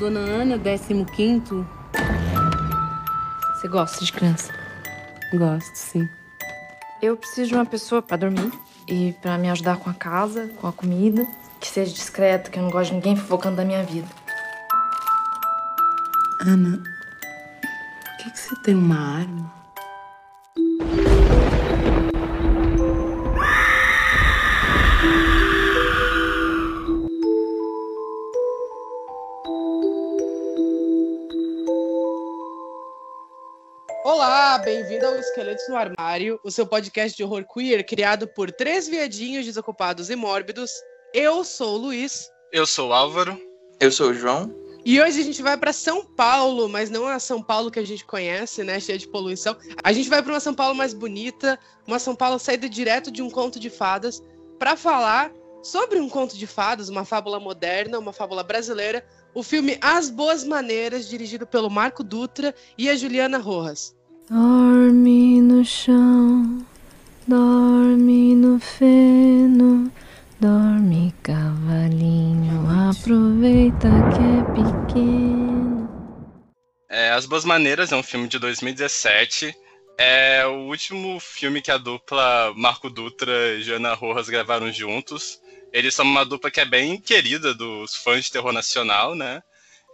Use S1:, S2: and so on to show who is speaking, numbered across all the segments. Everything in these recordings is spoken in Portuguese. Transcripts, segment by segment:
S1: Dona Ana, 15
S2: Você gosta de criança?
S1: Gosto, sim.
S2: Eu preciso de uma pessoa para dormir e para me ajudar com a casa, com a comida, que seja discreta, que eu não gosto de ninguém fofocando da minha vida.
S1: Ana, por que, que você tem uma arma?
S3: Esqueletos no Armário, o seu podcast de horror queer criado por três viadinhos desocupados e mórbidos. Eu sou o Luiz.
S4: Eu sou o Álvaro.
S5: Eu sou o João.
S3: E hoje a gente vai para São Paulo, mas não a São Paulo que a gente conhece, né, cheia de poluição. A gente vai para uma São Paulo mais bonita, uma São Paulo saída direto de um conto de fadas, para falar sobre um conto de fadas, uma fábula moderna, uma fábula brasileira, o filme As Boas Maneiras, dirigido pelo Marco Dutra e a Juliana Rojas.
S2: Dorme no chão, dorme no feno, dorme cavalinho, aproveita que é pequeno.
S4: É, As Boas Maneiras é um filme de 2017. É o último filme que a dupla Marco Dutra e Joana Rojas gravaram juntos. Eles são uma dupla que é bem querida dos fãs de terror nacional, né?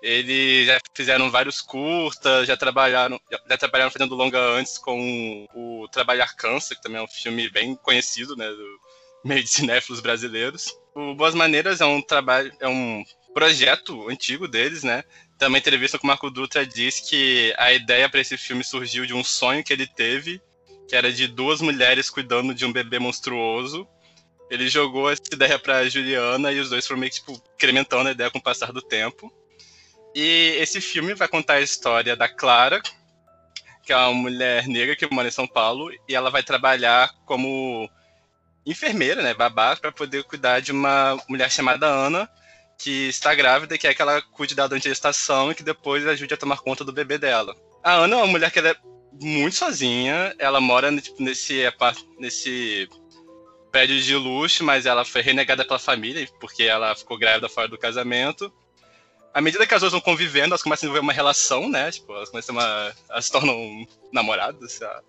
S4: Eles já fizeram vários curtas, já trabalharam, já trabalharam fazendo longa antes com o Trabalhar Cansa, que também é um filme bem conhecido, né, do meio de cinéfilos brasileiros. O Boas Maneiras é um trabalho, é um projeto antigo deles, né? Também entrevista com o Marco Dutra diz que a ideia para esse filme surgiu de um sonho que ele teve, que era de duas mulheres cuidando de um bebê monstruoso. Ele jogou essa ideia para Juliana e os dois foram meio que tipo, incrementando a ideia com o passar do tempo. E esse filme vai contar a história da Clara, que é uma mulher negra que mora em São Paulo, e ela vai trabalhar como enfermeira, né, babá, para poder cuidar de uma mulher chamada Ana, que está grávida e quer que ela cuide dela durante a gestação e que depois ajude a tomar conta do bebê dela. A Ana é uma mulher que é muito sozinha, ela mora tipo, nesse, nesse prédio de luxo, mas ela foi renegada pela família, porque ela ficou grávida fora do casamento. À medida que as duas vão convivendo, elas começam a desenvolver uma relação, né? Tipo, elas começam uma. Elas se tornam namoradas, sei lá.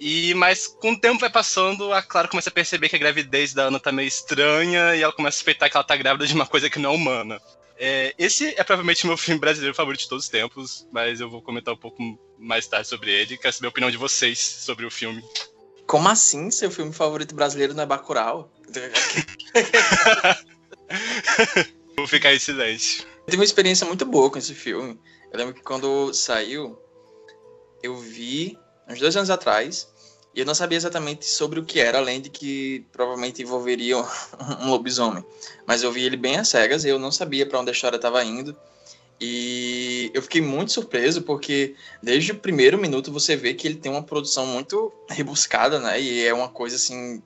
S4: E, mas com o tempo vai passando, a Clara começa a perceber que a gravidez da Ana tá meio estranha e ela começa a suspeitar que ela tá grávida de uma coisa que não é humana. É, esse é provavelmente meu filme brasileiro favorito de todos os tempos, mas eu vou comentar um pouco mais tarde sobre ele. Quero saber a opinião de vocês sobre o filme.
S5: Como assim seu filme favorito brasileiro não é Bacurau?
S4: vou ficar em silêncio.
S5: Eu tive uma experiência muito boa com esse filme. Eu lembro que quando saiu, eu vi uns dois anos atrás, e eu não sabia exatamente sobre o que era, além de que provavelmente envolveria um lobisomem. Mas eu vi ele bem às cegas e eu não sabia para onde a história estava indo. E eu fiquei muito surpreso porque desde o primeiro minuto você vê que ele tem uma produção muito rebuscada, né? E é uma coisa assim,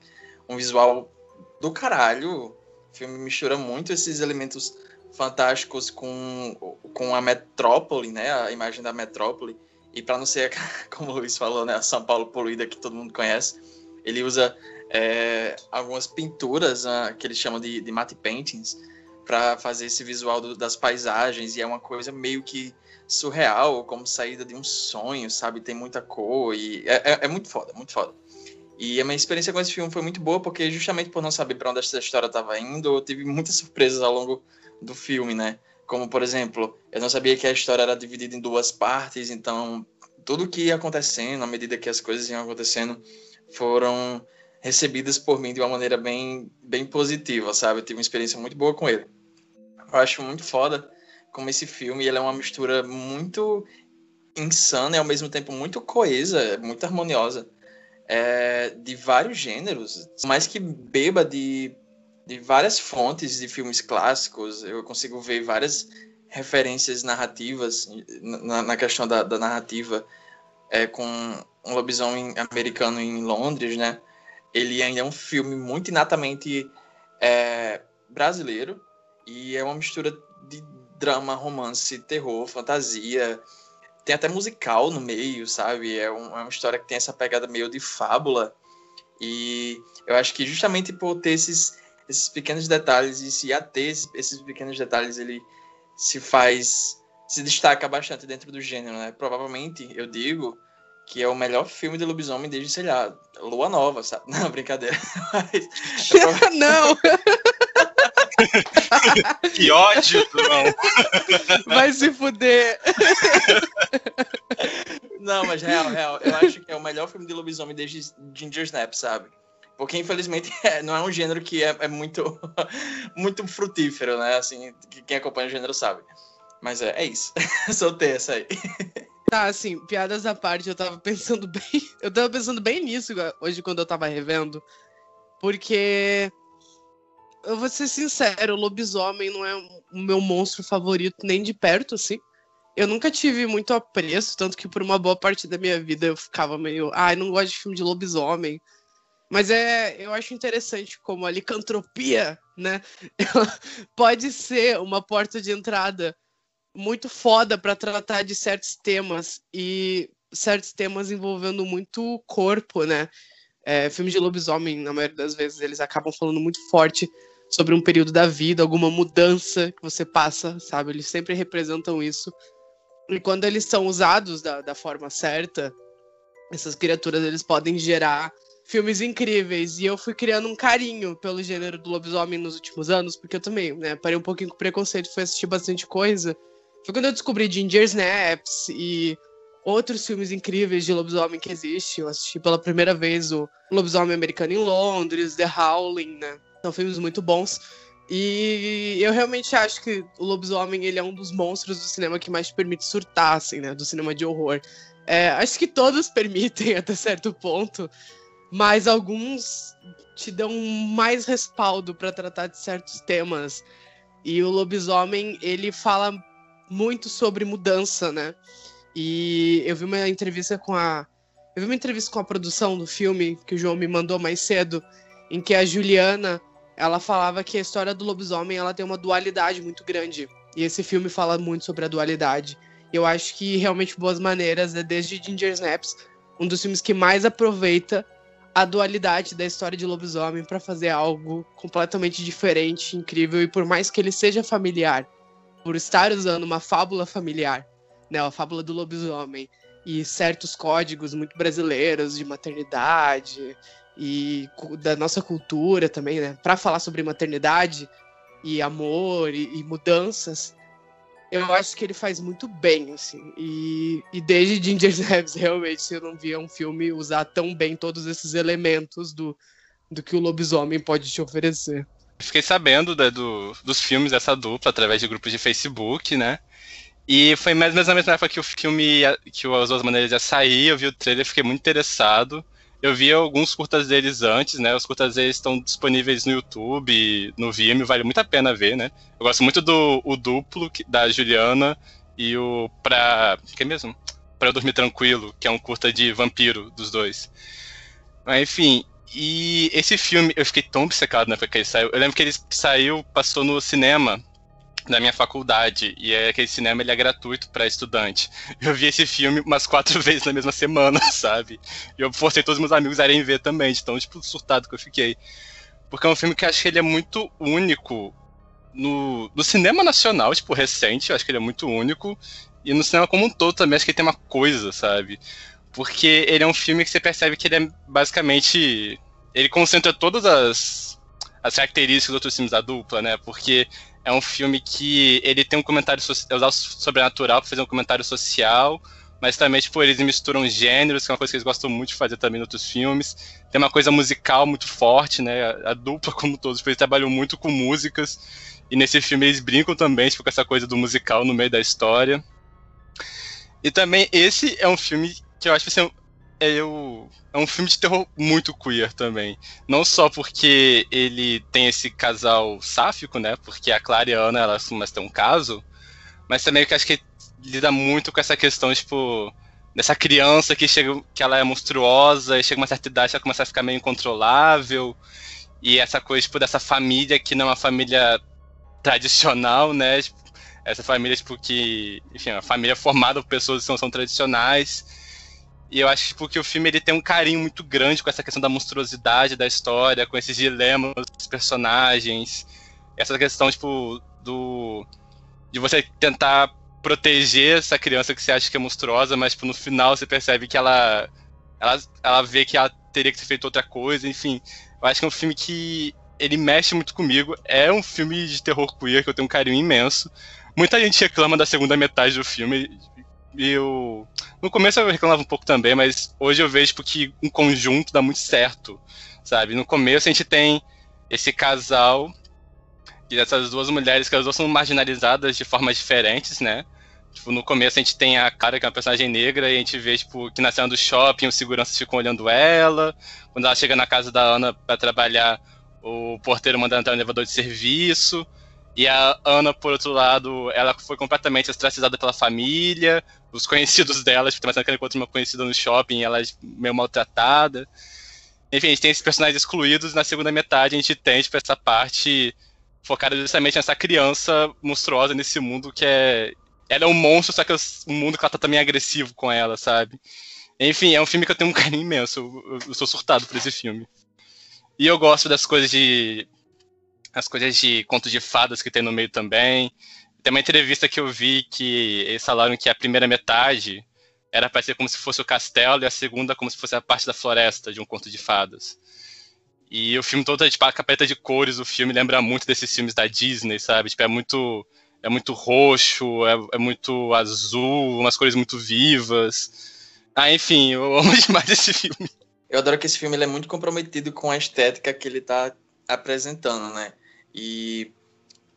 S5: um visual do caralho. O filme mistura muito esses elementos fantásticos com, com a metrópole, né? A imagem da metrópole. E para não ser, como o Luiz falou, né? A São Paulo poluída que todo mundo conhece, ele usa é, algumas pinturas uh, que eles chamam de, de matte paintings para fazer esse visual do, das paisagens e é uma coisa meio que surreal, como saída de um sonho, sabe? Tem muita cor e é, é, é muito foda, muito foda. E a minha experiência com esse filme foi muito boa porque justamente por não saber para onde essa história estava indo, eu tive muitas surpresas ao longo do filme, né? Como, por exemplo, eu não sabia que a história era dividida em duas partes, então tudo que ia acontecendo, à medida que as coisas iam acontecendo, foram recebidas por mim de uma maneira bem, bem positiva, sabe? Eu tive uma experiência muito boa com ele. Eu acho muito foda como esse filme ele é uma mistura muito insana e ao mesmo tempo muito coesa, muito harmoniosa é, de vários gêneros, mais que beba de, de várias fontes de filmes clássicos. Eu consigo ver várias referências narrativas na, na questão da, da narrativa é, com um lobisomem americano em Londres, né? Ele ainda é um filme muito inatamente é, brasileiro e é uma mistura de drama, romance, terror, fantasia. Tem até musical no meio, sabe? É, um, é uma história que tem essa pegada meio de fábula. E eu acho que justamente por ter esses, esses pequenos detalhes e se ater esses pequenos detalhes, ele se faz. se destaca bastante dentro do gênero, né? Provavelmente, eu digo que é o melhor filme de lobisomem desde, sei lá, Lua Nova, sabe? Não, brincadeira. Mas,
S3: é Não!
S4: que ódio, não.
S3: Vai se fuder.
S5: Não, mas real, real. Eu acho que é o melhor filme de lobisomem desde Ginger Snap, sabe? Porque, infelizmente, é, não é um gênero que é, é, muito, muito frutífero, né? Assim, quem acompanha o gênero sabe. Mas é, é isso. Soltei essa aí.
S3: Tá, assim, piadas à parte, eu tava pensando bem. Eu tava pensando bem nisso hoje quando eu tava revendo. Porque. Eu vou ser sincero, o lobisomem não é o meu monstro favorito nem de perto, assim. Eu nunca tive muito apreço, tanto que por uma boa parte da minha vida eu ficava meio. Ai, ah, não gosto de filme de lobisomem. Mas é, eu acho interessante como a licantropia, né? pode ser uma porta de entrada muito foda para tratar de certos temas e certos temas envolvendo muito corpo, né? É, filmes de lobisomem, na maioria das vezes, eles acabam falando muito forte sobre um período da vida, alguma mudança que você passa, sabe? Eles sempre representam isso. E quando eles são usados da, da forma certa, essas criaturas eles podem gerar filmes incríveis. E eu fui criando um carinho pelo gênero do lobisomem nos últimos anos, porque eu também, né, parei um pouquinho com preconceito, fui assistir bastante coisa. Foi quando eu descobri Ginger Snaps e outros filmes incríveis de lobisomem que existem. Eu assisti pela primeira vez o Lobisomem Americano em Londres, The Howling, né? São filmes muito bons. E eu realmente acho que o lobisomem ele é um dos monstros do cinema que mais permite surtar, assim, né? Do cinema de horror. É, acho que todos permitem até certo ponto mas alguns te dão mais respaldo para tratar de certos temas. E o lobisomem, ele fala muito sobre mudança, né? E eu vi uma entrevista com a eu vi uma entrevista com a produção do filme que o João me mandou mais cedo, em que a Juliana, ela falava que a história do lobisomem, ela tem uma dualidade muito grande. E esse filme fala muito sobre a dualidade. Eu acho que realmente Boas Maneiras é desde Ginger Snaps um dos filmes que mais aproveita a dualidade da história de lobisomem para fazer algo completamente diferente, incrível e por mais que ele seja familiar, por estar usando uma fábula familiar, né, a fábula do lobisomem e certos códigos muito brasileiros de maternidade e da nossa cultura também, né, para falar sobre maternidade e amor e, e mudanças, eu acho que ele faz muito bem, assim. E, e desde Ginger Snaps, realmente, eu não via um filme usar tão bem todos esses elementos do, do que o lobisomem pode te oferecer.
S4: Fiquei sabendo né, do, dos filmes dessa dupla através de grupos de Facebook, né? E foi mais ou menos na mesma época que o filme, que As Duas Maneiras ia sair, eu vi o trailer, fiquei muito interessado. Eu vi alguns curtas deles antes, né? Os curtas deles estão disponíveis no YouTube, no Vimeo, vale muito a pena ver, né? Eu gosto muito do o duplo da Juliana e o pra. que é mesmo? Eu dormir tranquilo, que é um curta de vampiro dos dois. Mas enfim, e esse filme, eu fiquei tão obcecado na época que ele saiu. Eu lembro que ele saiu, passou no cinema na minha faculdade e é aquele cinema ele é gratuito para estudante. Eu vi esse filme umas quatro vezes na mesma semana, sabe? E eu forcei todos os meus amigos a irem ver também, de tão tipo surtado que eu fiquei. Porque é um filme que eu acho que ele é muito único no, no cinema nacional, tipo, recente, eu acho que ele é muito único. E no cinema como um todo também, acho que ele tem uma coisa, sabe? Porque ele é um filme que você percebe que ele é basicamente. Ele concentra todas as, as características dos outros filmes da dupla, né? Porque é um filme que ele tem um comentário é usar o sobrenatural para fazer um comentário social, mas também tipo eles misturam gêneros, que é uma coisa que eles gostam muito de fazer também em outros filmes. Tem uma coisa musical muito forte, né? A, a dupla como todos, tipo, eles trabalham muito com músicas e nesse filme eles brincam também tipo, com essa coisa do musical no meio da história. E também esse é um filme que eu acho que assim, eu, é um filme de terror muito queer também. Não só porque ele tem esse casal sáfico, né? Porque a Clara e a Ana, elas mas tem um caso. Mas também que acho que lida muito com essa questão, tipo, dessa criança que chega, que ela é monstruosa e chega uma certa idade ela começa a ficar meio incontrolável. E essa coisa, tipo, dessa família que não é uma família tradicional, né? Tipo, essa família, tipo, que, enfim, é uma família formada por pessoas que não são tradicionais e eu acho tipo, que o filme ele tem um carinho muito grande com essa questão da monstruosidade da história, com esses dilemas dos personagens, essa questão tipo do de você tentar proteger essa criança que você acha que é monstruosa, mas tipo, no final você percebe que ela, ela, ela vê que ela teria que ter feito outra coisa, enfim. Eu acho que é um filme que ele mexe muito comigo. É um filme de terror queer que eu tenho um carinho imenso. Muita gente reclama da segunda metade do filme. Eu. No começo eu reclamava um pouco também, mas hoje eu vejo tipo, que um conjunto dá muito certo. Sabe? No começo a gente tem esse casal e essas duas mulheres que as duas são marginalizadas de formas diferentes, né? Tipo, no começo a gente tem a cara que é uma personagem negra e a gente vê, tipo, que na cena do shopping os seguranças ficam olhando ela. Quando ela chega na casa da Ana para trabalhar, o porteiro manda entrar no elevador de serviço. E a Ana, por outro lado, ela foi completamente ostracizada pela família, os conhecidos dela, tipo, tem que ela encontra uma conhecida no shopping, ela é meio maltratada. Enfim, a gente tem esses personagens excluídos, na segunda metade a gente tem, tipo, essa parte focada justamente nessa criança monstruosa nesse mundo que é. Ela é um monstro, só que é um mundo que ela tá também agressivo com ela, sabe? Enfim, é um filme que eu tenho um carinho imenso. Eu, eu sou surtado por esse filme. E eu gosto das coisas de. As coisas de contos de fadas que tem no meio também. Tem uma entrevista que eu vi que eles falaram que a primeira metade era para ser como se fosse o castelo e a segunda como se fosse a parte da floresta de um conto de fadas. E o filme todo, tipo, a capeta de cores, o filme lembra muito desses filmes da Disney, sabe? Tipo, é muito, é muito roxo, é, é muito azul, umas cores muito vivas. Ah, enfim, eu amo demais esse filme.
S5: Eu adoro que esse filme é muito comprometido com a estética que ele está apresentando, né? E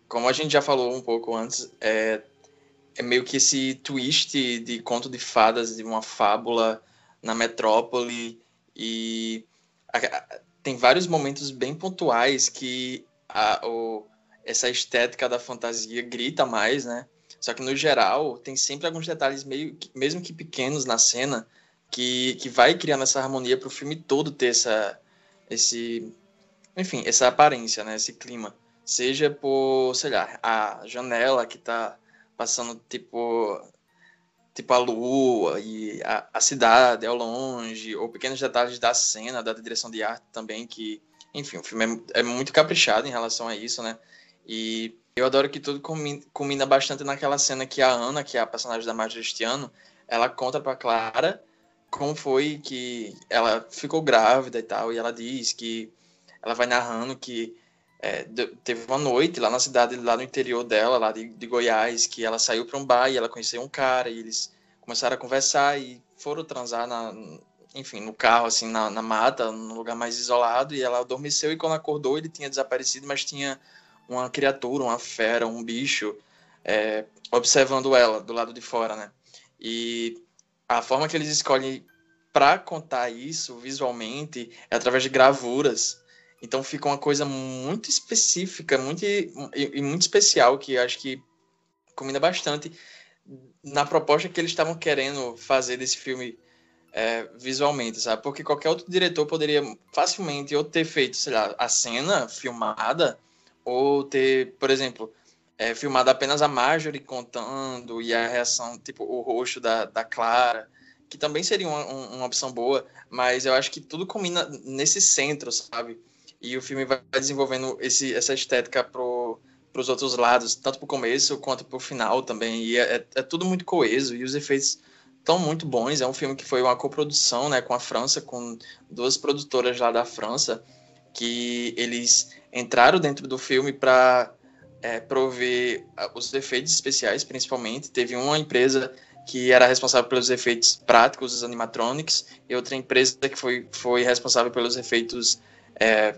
S5: como a gente já falou um pouco antes, é, é meio que esse twist de conto de fadas, de uma fábula na metrópole e a, tem vários momentos bem pontuais que a, o, essa estética da fantasia grita mais, né? Só que no geral tem sempre alguns detalhes meio mesmo que pequenos na cena que, que vai criando essa harmonia para o filme todo ter essa esse enfim essa aparência, né? Esse clima, seja por sei lá a janela que está passando tipo tipo a lua e a, a cidade ao longe, ou pequenos detalhes da cena, da direção de arte também, que, enfim, o filme é, é muito caprichado em relação a isso, né? E eu adoro que tudo combina bastante naquela cena que a Ana, que é a personagem da Marjorie este ela conta para Clara como foi que ela ficou grávida e tal, e ela diz que ela vai narrando que é, teve uma noite lá na cidade, lá no interior dela, lá de, de Goiás, que ela saiu para um bar e ela conheceu um cara e eles começaram a conversar e foram transar na, enfim, no carro, assim, na, na mata, num lugar mais isolado, e ela adormeceu e quando acordou ele tinha desaparecido, mas tinha uma criatura, uma fera, um bicho é, observando ela do lado de fora, né? E a forma que eles escolhem para contar isso visualmente é através de gravuras então fica uma coisa muito específica, muito e, e muito especial que acho que combina bastante na proposta que eles estavam querendo fazer desse filme é, visualmente, sabe? Porque qualquer outro diretor poderia facilmente ou ter feito, sei lá, a cena filmada ou ter, por exemplo, é, filmado apenas a Marjorie contando e a reação, tipo, o rosto da, da Clara, que também seria uma, uma opção boa, mas eu acho que tudo combina nesse centro, sabe? E o filme vai desenvolvendo esse, essa estética para os outros lados, tanto para o começo quanto para o final também. E é, é, é, tudo muito coeso e os efeitos estão muito bons. É um filme que foi uma coprodução né, com a França, com duas produtoras lá da França, que eles entraram dentro do filme para é, prover os efeitos especiais, principalmente. Teve uma empresa que era responsável pelos efeitos práticos, os animatronics, e outra empresa que foi, foi responsável pelos efeitos é,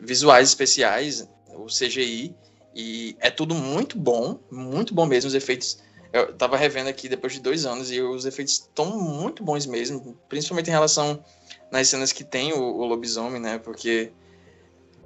S5: visuais especiais, o CGI, e é tudo muito bom, muito bom mesmo, os efeitos. Eu tava revendo aqui depois de dois anos e os efeitos estão muito bons mesmo, principalmente em relação nas cenas que tem o, o lobisomem, né? Porque,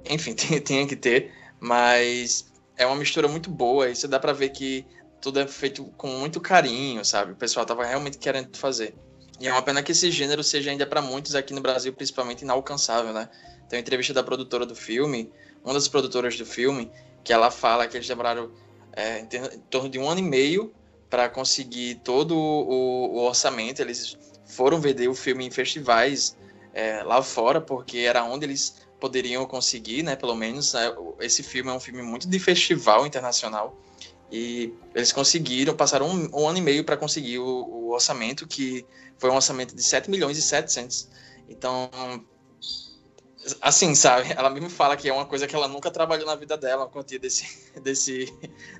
S5: enfim, tem, tem que ter, mas é uma mistura muito boa e você dá para ver que tudo é feito com muito carinho, sabe? O pessoal tava realmente querendo fazer. E é uma pena que esse gênero seja ainda para muitos aqui no Brasil, principalmente inalcançável, né? Tem uma entrevista da produtora do filme, uma das produtoras do filme, que ela fala que eles demoraram é, em, torno de um ano e meio para conseguir todo o, o, orçamento. Eles foram vender o filme em festivais é, lá fora, porque era onde eles poderiam conseguir, né? Pelo menos né, esse filme é um filme muito de festival internacional E eles conseguiram, passaram um, um ano e meio para conseguir o, o, orçamento, que foi um orçamento de 7 milhões e 700. Então, assim, sabe? Ela mesmo fala que é uma coisa que ela nunca trabalhou na vida dela, uma quantia desse, desse,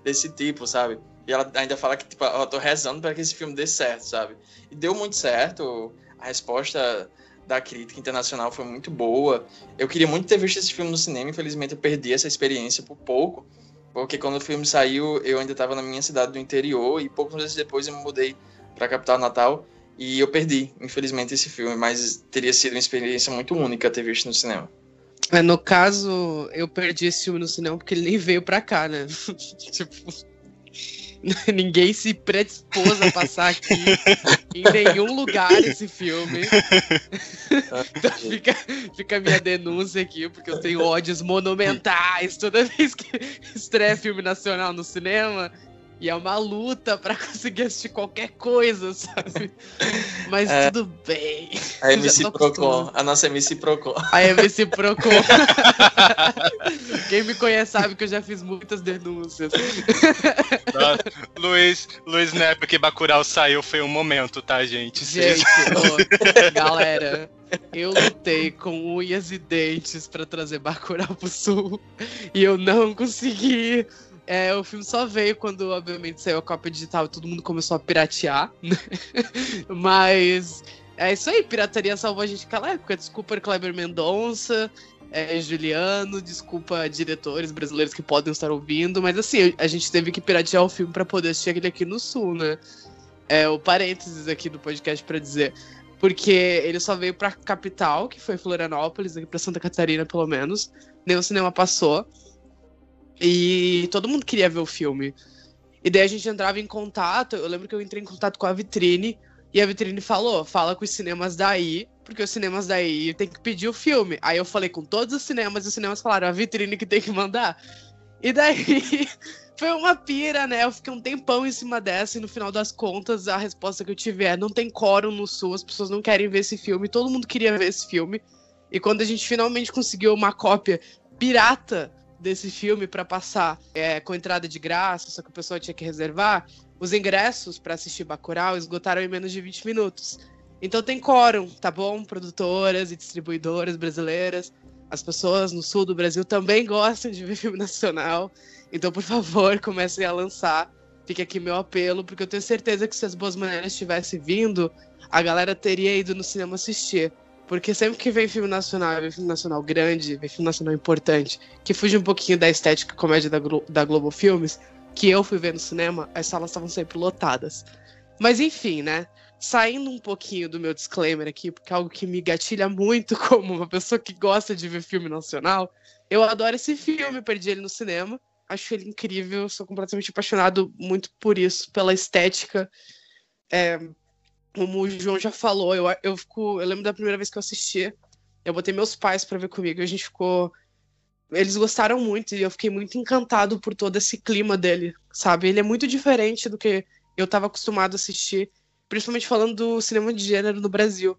S5: desse tipo, sabe? E ela ainda fala que, tipo, eu tô rezando para que esse filme dê certo, sabe? E deu muito certo. A resposta da crítica internacional foi muito boa. Eu queria muito ter visto esse filme no cinema, infelizmente eu perdi essa experiência por pouco, porque quando o filme saiu, eu ainda estava na minha cidade do interior e poucos meses depois eu me mudei para a capital natal e eu perdi, infelizmente, esse filme, mas teria sido uma experiência muito única ter visto no cinema.
S3: É, no caso, eu perdi esse filme no cinema porque ele nem veio pra cá, né? tipo, ninguém se predispôs a passar aqui em nenhum lugar esse filme. então fica, fica a minha denúncia aqui, porque eu tenho ódios monumentais toda vez que estreia filme nacional no cinema. E é uma luta para conseguir assistir qualquer coisa, sabe? Mas é,
S5: tudo
S3: bem.
S5: A MC Procon, a nossa MC Procon.
S3: A MC Procon. Quem me conhece sabe que eu já fiz muitas denúncias.
S4: Luiz, Luiz, na época que Bacurau saiu foi um momento, tá, gente?
S3: Gente, galera, eu lutei com unhas e dentes para trazer Bacurau pro Sul e eu não consegui. É, o filme só veio quando, obviamente, saiu a cópia digital e todo mundo começou a piratear. Né? Mas é isso aí, pirataria salvou a gente naquela época. Desculpa, Kleber Mendonça, é, Juliano, desculpa, diretores brasileiros que podem estar ouvindo. Mas assim, a gente teve que piratear o filme para poder assistir ele aqui no Sul, né? É o parênteses aqui do podcast para dizer. Porque ele só veio pra capital, que foi Florianópolis, aqui pra Santa Catarina, pelo menos. Nem o cinema passou. E todo mundo queria ver o filme. E daí a gente entrava em contato. Eu lembro que eu entrei em contato com a vitrine. E a vitrine falou: fala com os cinemas daí, porque os cinemas daí tem que pedir o filme. Aí eu falei com todos os cinemas, e os cinemas falaram: a vitrine que tem que mandar. E daí foi uma pira, né? Eu fiquei um tempão em cima dessa, e no final das contas, a resposta que eu tive é: não tem quórum no sul, as pessoas não querem ver esse filme, todo mundo queria ver esse filme. E quando a gente finalmente conseguiu uma cópia pirata desse filme para passar é, com entrada de graça, só que a pessoa tinha que reservar, os ingressos para assistir Bacurau esgotaram em menos de 20 minutos. Então tem quórum, tá bom? Produtoras e distribuidoras brasileiras. As pessoas no sul do Brasil também gostam de ver filme nacional. Então, por favor, comecem a lançar. Fica aqui meu apelo, porque eu tenho certeza que se as boas maneiras tivessem vindo, a galera teria ido no cinema assistir. Porque sempre que vem filme nacional, vem filme nacional grande, vem filme nacional importante, que fuge um pouquinho da estética comédia da, Glo da Globo Filmes, que eu fui ver no cinema, as salas estavam sempre lotadas. Mas enfim, né? Saindo um pouquinho do meu disclaimer aqui, porque é algo que me gatilha muito como uma pessoa que gosta de ver filme nacional, eu adoro esse filme, perdi ele no cinema. Acho ele incrível, sou completamente apaixonado muito por isso, pela estética. É, como o João já falou, eu, eu, fico, eu lembro da primeira vez que eu assisti, eu botei meus pais para ver comigo, a gente ficou. Eles gostaram muito e eu fiquei muito encantado por todo esse clima dele, sabe? Ele é muito diferente do que eu estava acostumado a assistir, principalmente falando do cinema de gênero no Brasil.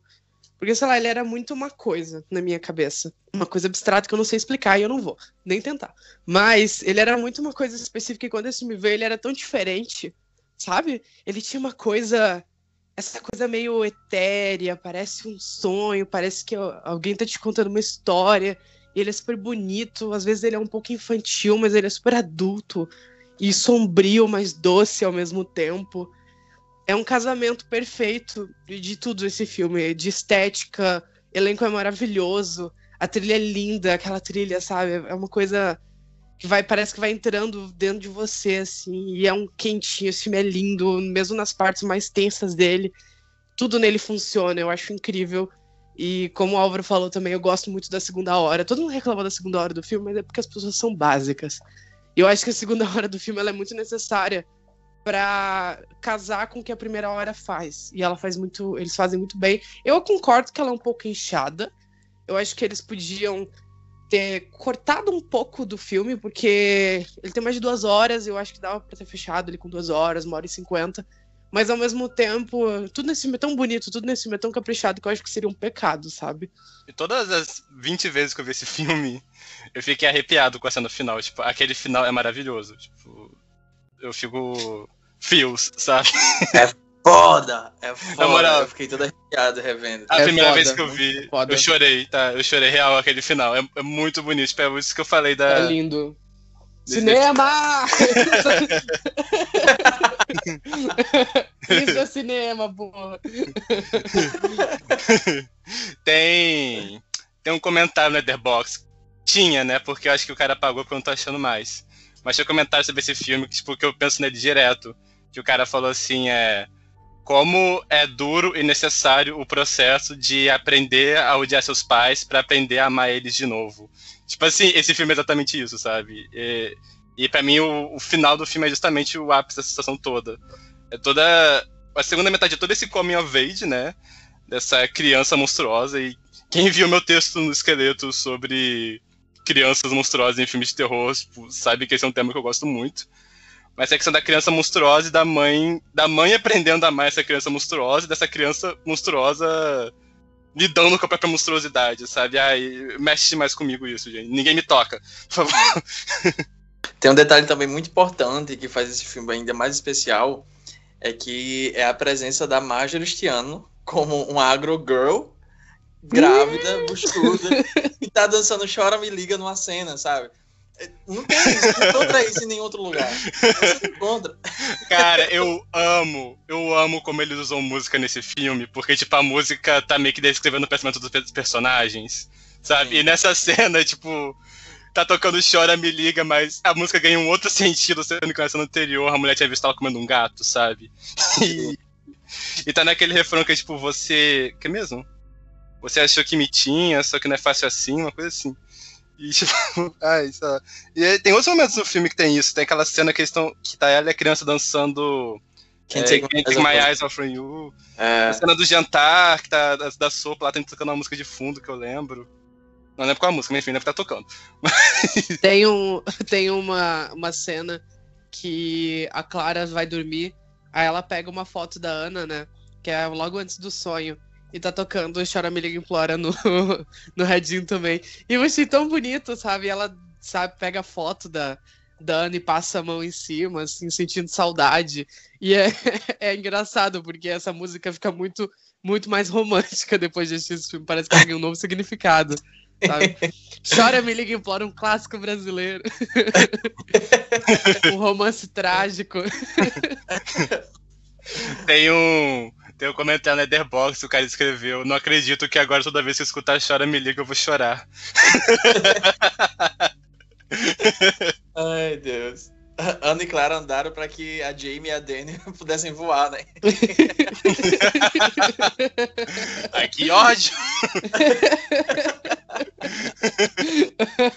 S3: Porque, sei lá, ele era muito uma coisa na minha cabeça. Uma coisa abstrata que eu não sei explicar e eu não vou nem tentar. Mas ele era muito uma coisa específica e quando esse me veio, ele era tão diferente, sabe? Ele tinha uma coisa essa coisa meio etérea, parece um sonho, parece que alguém tá te contando uma história. Ele é super bonito, às vezes ele é um pouco infantil, mas ele é super adulto e sombrio, mas doce ao mesmo tempo. É um casamento perfeito de tudo esse filme, de estética, elenco é maravilhoso, a trilha é linda, aquela trilha, sabe? É uma coisa que vai parece que vai entrando dentro de você assim e é um quentinho esse filme é lindo mesmo nas partes mais tensas dele tudo nele funciona eu acho incrível. E como o Álvaro falou também eu gosto muito da segunda hora. Todo mundo reclama da segunda hora do filme mas é porque as pessoas são básicas. E eu acho que a segunda hora do filme é muito necessária para casar com o que a primeira hora faz. E ela faz muito eles fazem muito bem. Eu concordo que ela é um pouco inchada. Eu acho que eles podiam ter cortado um pouco do filme, porque ele tem mais de duas horas, e eu acho que dava pra ter fechado ele com duas horas, uma hora e cinquenta. Mas ao mesmo tempo, tudo nesse filme é tão bonito, tudo nesse filme é tão caprichado que eu acho que seria um pecado, sabe?
S4: E todas as 20 vezes que eu vi esse filme, eu fiquei arrepiado com a cena final. Tipo, aquele final é maravilhoso. Tipo, eu fico fios, sabe?
S5: Foda! É foda!
S4: Na moral.
S5: eu fiquei todo arrepiado revendo.
S4: A
S3: É
S4: primeira
S3: foda,
S4: vez que eu vi,
S3: foda.
S4: eu chorei, tá? Eu chorei real aquele final. É, é muito bonito. É isso que eu falei da.
S3: É lindo. Cinema! Isso é cinema, porra.
S4: tem. Tem um comentário no Letterboxd. Tinha, né? Porque eu acho que o cara apagou porque eu não tô achando mais. Mas tinha um comentário sobre esse filme que, tipo, que eu penso nele direto. Que o cara falou assim, é. Como é duro e necessário o processo de aprender a odiar seus pais pra aprender a amar eles de novo. Tipo assim, esse filme é exatamente isso, sabe? E, e para mim o, o final do filme é justamente o ápice da situação toda. É toda. A segunda metade é todo esse coming of age, né? Dessa criança monstruosa. E quem viu meu texto no esqueleto sobre crianças monstruosas em filmes de terror, tipo, sabe que esse é um tema que eu gosto muito. Mas é a questão da criança monstruosa e da mãe. Da mãe aprendendo a amar essa criança monstruosa e dessa criança monstruosa lidando com a própria monstruosidade, sabe? Ai, mexe mais comigo isso, gente. Ninguém me toca. Por favor.
S5: Tem um detalhe também muito importante que faz esse filme ainda mais especial, é que é a presença da Marjorie este ano como uma agro girl grávida, buchuda, e tá dançando Chora Me Liga numa cena, sabe? Não tem isso, não encontra isso em nenhum outro lugar. Você encontra.
S4: Cara, eu amo, eu amo como eles usam música nesse filme, porque, tipo, a música tá meio que descrevendo o pensamento dos pe- personagens, sabe?
S5: Sim.
S4: E nessa cena, tipo, tá tocando Chora, Me Liga, mas a música ganha um outro sentido, sendo que na cena anterior a mulher tinha visto ela comendo um gato, sabe? E, e tá naquele refrão que é, tipo, você... que mesmo? Você achou que me tinha, só que não é fácil assim, uma coisa assim. E, tipo, ai, sei lá. E aí, tem outros momentos no filme que tem isso. Tem aquela cena que eles estão. que tá ela e a criança dançando.
S5: Quem
S4: é,
S5: tem
S4: Can't Take My Eyes Off You.
S5: É,
S4: A cena do jantar, que tá da, da sopa lá, tem tocando uma música de fundo que eu lembro. Não lembro qual a música, mas enfim, deve estar tocando.
S3: Tem, um, tem uma, uma cena que a Clara vai dormir, aí ela pega uma foto da Ana, né? Que é logo antes do sonho. E tá tocando Chora Me Liga Implora no, no Redinho também. E eu achei tão bonito, sabe? Ela, sabe, pega a foto da, da Ana e passa a mão em cima, assim, sentindo saudade. E é, é engraçado, porque essa música fica muito, muito mais romântica depois de assistir esse filme. Parece que ela ganha um novo significado, sabe? Chora, me liga, implora um clássico brasileiro. um romance trágico.
S4: Tem um. Tem um comentário na Letterboxd, o cara escreveu. Não acredito que agora toda vez que eu escutar Chora Me Liga eu vou chorar.
S5: Ai, Deus. Ana e Clara andaram pra que a Jamie e a Dani pudessem voar, né?
S4: Ai, que ódio!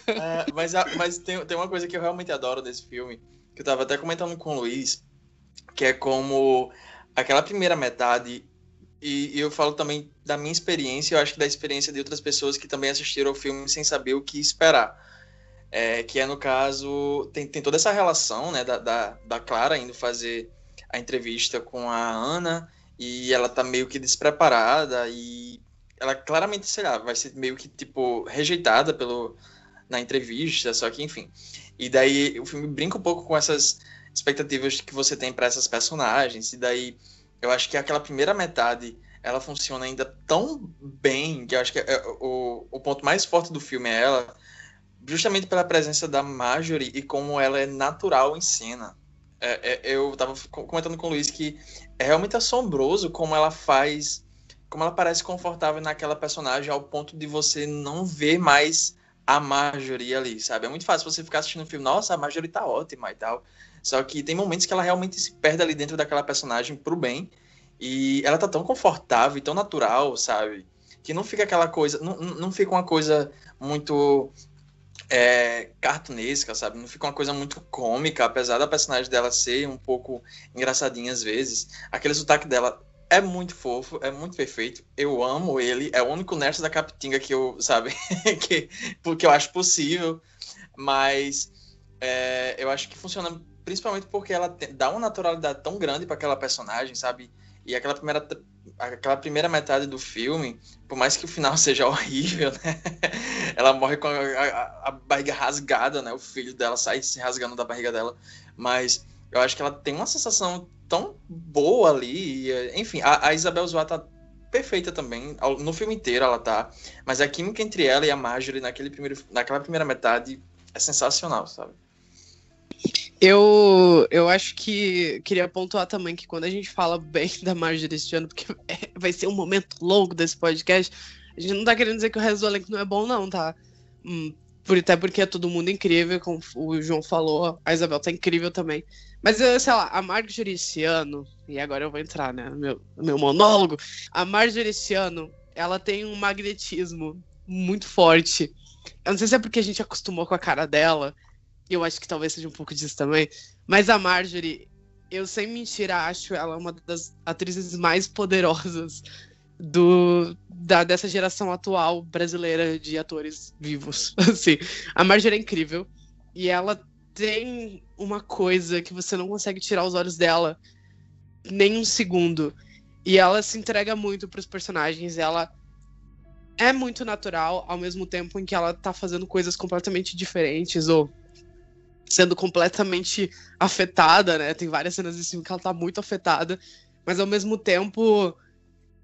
S5: É, mas mas tem, tem uma coisa que eu realmente adoro desse filme, que eu tava até comentando com o Luiz, que é como aquela primeira metade, e, eu falo também da minha experiência, eu acho que da experiência de outras pessoas que também assistiram ao filme sem saber o que esperar. É, que é no caso, tem, tem toda essa relação, né, da, da, da Clara indo fazer a entrevista com a Ana, e ela tá meio que despreparada, e ela claramente, sei lá, vai ser meio que, tipo, rejeitada pelo, na entrevista, só que, enfim. E daí o filme brinca um pouco com essas expectativas que você tem para essas personagens, e daí eu acho que aquela primeira metade ela funciona ainda tão bem, que eu acho que é- o, o ponto mais forte do filme é ela, justamente pela presença da Marjorie e como ela é natural em cena. É- é- eu tava co- comentando com o Luiz que é realmente assombroso como ela faz, como ela parece confortável naquela personagem ao ponto de você não ver mais a Marjorie ali, sabe? É muito fácil você ficar assistindo o filme, nossa, a Marjorie tá ótima e tal. Só que tem momentos que ela realmente se perde ali dentro daquela personagem pro bem. E ela tá tão confortável e tão natural, sabe? Que não fica aquela coisa. Não, não fica uma coisa muito é, cartunesca, sabe? Não fica uma coisa muito cômica, apesar da personagem dela ser um pouco engraçadinha às vezes. Aquele sotaque dela é muito fofo, é muito perfeito. Eu amo ele. É o único nerd da Capitinga que eu, sabe? que, porque eu acho possível. Mas é, eu acho que funciona principalmente porque ela dá uma naturalidade tão grande para aquela personagem, sabe? E aquela primeira, aquela primeira metade do filme, por mais que o final seja horrível, né? Ela morre com a, a- a barriga rasgada, né? O filho dela sai se rasgando da barriga dela. Mas eu acho que ela tem uma sensação tão boa ali. E, enfim, a, a Isabel Zoá tá perfeita também. No filme inteiro ela tá. Mas a química entre ela e a Marjorie naquele primeiro, naquela primeira metade é sensacional, sabe?
S3: Eu, eu acho que queria pontuar também que quando a gente fala bem da Marjorie este ano, porque é, vai ser um momento longo desse podcast, a gente não tá querendo dizer que o resto do elenco não é bom, não, tá? Hum, por, até porque é todo mundo incrível, como o João falou, a Isabel tá incrível também. Mas, sei lá, a Marjorie ano, e agora eu vou entrar, né, no meu, meu monólogo, a Marjorie ano, ela tem um magnetismo muito forte. Eu não sei se é porque a gente acostumou com a cara dela, eu acho que talvez seja um pouco disso também. Mas a Marjorie, eu sem mentira acho ela uma das atrizes mais poderosas do da, dessa geração atual brasileira de atores vivos. Assim, a Marjorie é incrível e ela tem uma coisa que você não consegue tirar os olhos dela nem um segundo. E ela se entrega muito para os personagens, ela é muito natural ao mesmo tempo em que ela tá fazendo coisas completamente diferentes ou sendo completamente afetada, né? Tem várias cenas desse filme que ela tá muito afetada, mas ao mesmo tempo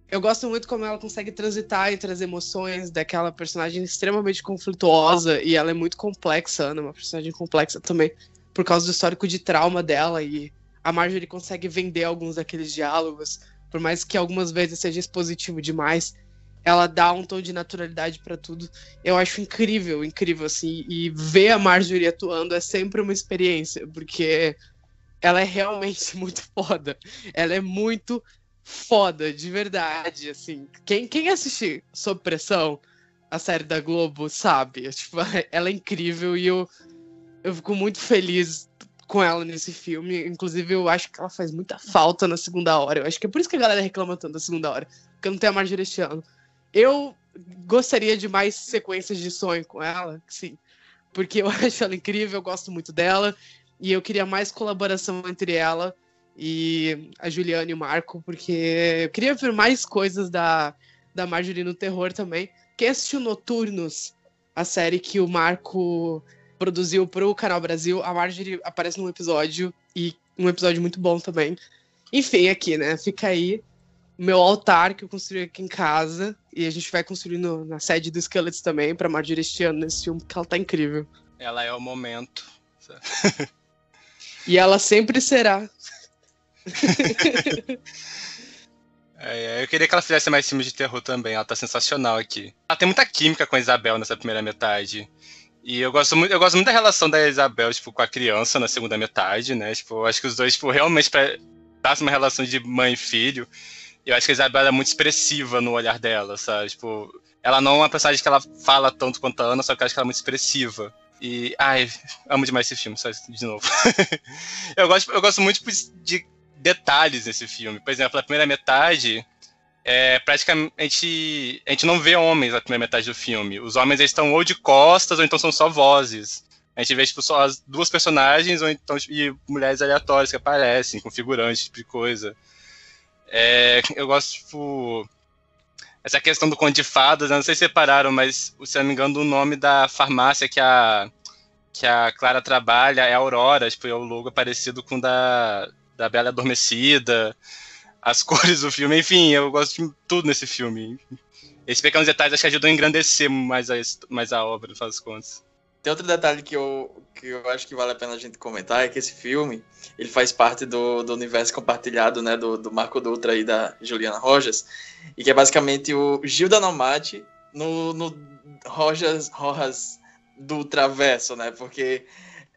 S3: eu gosto muito como ela consegue transitar entre as emoções daquela personagem extremamente conflituosa e ela é muito complexa, né? Uma personagem complexa também por causa do histórico de trauma dela e a Marjorie consegue vender alguns daqueles diálogos, por mais que algumas vezes seja expositivo demais ela dá um tom de naturalidade para tudo. Eu acho incrível, incrível, assim. E ver a Marjorie atuando é sempre uma experiência, porque ela é realmente muito foda. Ela é muito foda, de verdade, assim. Quem, quem assiste Sob Pressão, a série da Globo, sabe. Tipo, ela é incrível e eu, eu fico muito feliz com ela nesse filme. Inclusive, eu acho que ela faz muita falta na segunda hora. Eu acho que é por isso que a galera reclama tanto da segunda hora. Porque não tem a Marjorie este ano. Eu gostaria de mais sequências de sonho com ela, sim. Porque eu acho ela incrível, eu gosto muito dela. E eu queria mais colaboração entre ela e a Juliana e o Marco, porque eu queria ver mais coisas da, da Marjorie no terror também. Quem Noturnos, a série que o Marco produziu para o Canal Brasil, a Marjorie aparece num episódio, e um episódio muito bom também. Enfim, aqui, né? Fica aí meu altar que eu construí aqui em casa. E a gente vai construir no, na sede do Skeletons também, pra Marjorie este ano nesse filme, porque ela tá incrível.
S4: Ela é o momento.
S3: e ela sempre será.
S4: É, eu queria que ela fizesse mais filmes de terror também. Ela tá sensacional aqui. Ela tem muita química com a Isabel nessa primeira metade. E eu gosto muito, eu gosto muito da relação da Isabel, tipo, com a criança na segunda metade, né? Tipo, eu acho que os dois, tipo, realmente pra dar uma relação de mãe e filho. Eu acho que a Isabela é muito expressiva no olhar dela, sabe? Tipo, ela não é uma personagem que ela fala tanto quanto a Ana, só que eu acho que ela é muito expressiva. E, ai, amo demais esse filme, só de novo. eu, gosto, eu gosto muito tipo, de detalhes nesse filme. Por exemplo, a primeira metade, é, praticamente a gente não vê homens na primeira metade do filme. Os homens eles estão ou de costas ou então são só vozes. A gente vê tipo, só as duas personagens ou então e mulheres aleatórias que aparecem, com figurantes, tipo de coisa. É, eu gosto, tipo. Essa questão do conto de fadas, não sei se separaram, mas se não me engano, o nome da farmácia que a, que a Clara trabalha é Aurora, tipo, é o logo parecido com o da, da Bela Adormecida, as cores do filme, enfim, eu gosto de tudo nesse filme. Esses pequenos detalhes acho que ajudam a engrandecer mais a, mais a obra, no das contas.
S5: Tem outro detalhe que eu, que eu acho que vale a pena a gente comentar, é que esse filme, ele faz parte do, do universo compartilhado, né, do, do Marco Dutra e da Juliana Rojas, e que é basicamente o Gil da Nomate no, no Rojas, Rojas do Traverso, né, porque